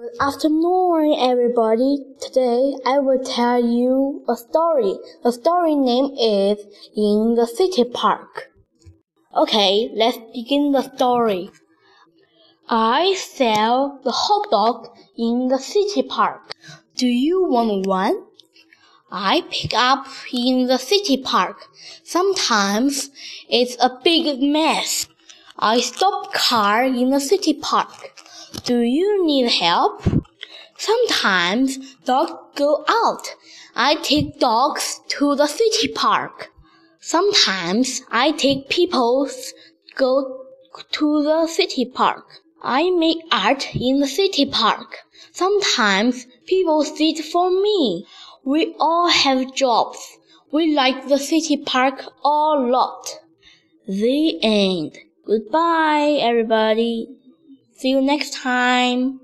Good afternoon, everybody. Today I will tell you a story. The story name is In the City Park. Okay, let's begin the story. I sell the hot dog in the city park. Do you want one? I pick up in the city park. Sometimes it's a big mess. I stop car in the city park. Do you need help? Sometimes dogs go out. I take dogs to the city park. Sometimes I take people go to the city park. I make art in the city park. Sometimes people sit for me. We all have jobs. We like the city park a lot. The end. Goodbye, everybody. See you next time.